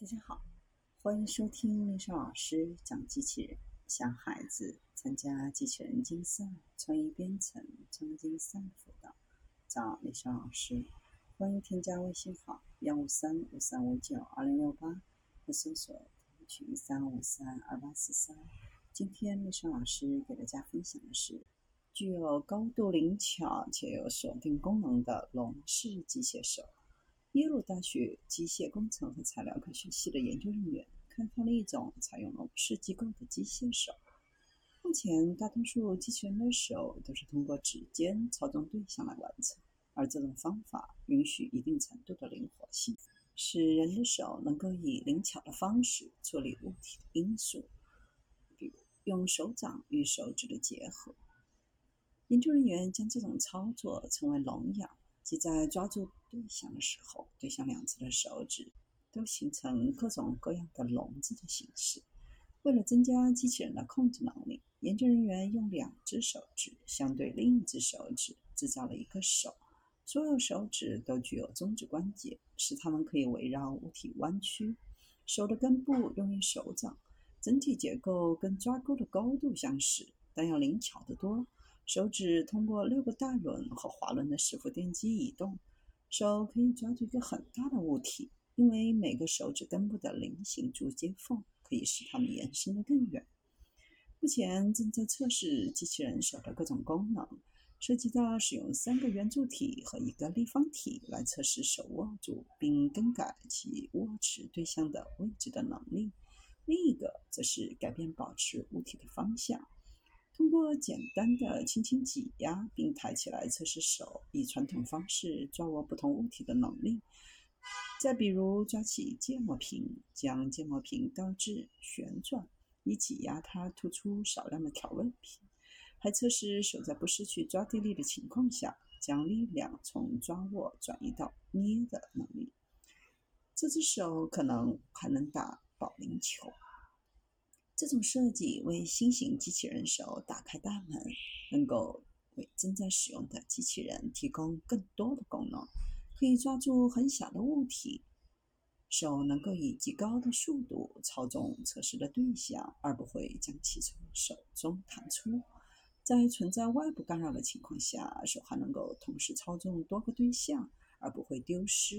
大家好，欢迎收听丽莎老师讲机器人。想孩子参加机器人竞赛、创意编程、创竞赛辅导，找丽莎老师。欢迎添加微信号幺五三五三五九二零六八，或搜索群三五三二八四三。今天丽莎老师给大家分享的是具有高度灵巧且有锁定功能的龙式机械手。耶鲁大学机械工程和材料科学系的研究人员开发了一种采用龙式机构的机械手。目前，大多数机器人的手都是通过指尖操纵对象来完成，而这种方法允许一定程度的灵活性，使人的手能够以灵巧的方式处理物体的因素，比如用手掌与手指的结合。研究人员将这种操作称为“龙咬”。即在抓住对象的时候，对象两侧的手指都形成各种各样的笼子的形式。为了增加机器人的控制能力，研究人员用两只手指相对另一只手指制造了一个手。所有手指都具有中指关节，使它们可以围绕物体弯曲。手的根部用于手掌，整体结构跟抓钩的高度相似，但要灵巧得多。手指通过六个带轮和滑轮的伺服电机移动，手可以抓住一个很大的物体，因为每个手指根部的菱形铸接缝可以使它们延伸得更远。目前正在测试机器人手的各种功能，涉及到使用三个圆柱体和一个立方体来测试手握住并更改其握持对象的位置的能力，另一个则是改变保持物体的方向。通过简单的轻轻挤压并抬起来测试手以传统方式抓握不同物体的能力。再比如抓起芥末瓶，将芥末瓶倒置旋转以挤压它突出少量的调味品。还测试手在不失去抓地力的情况下，将力量从抓握转移到捏的能力。这只手可能还能打保龄球。这种设计为新型机器人手打开大门，能够为正在使用的机器人提供更多的功能。可以抓住很小的物体，手能够以极高的速度操纵测试的对象，而不会将其从手中弹出。在存在外部干扰的情况下，手还能够同时操纵多个对象，而不会丢失。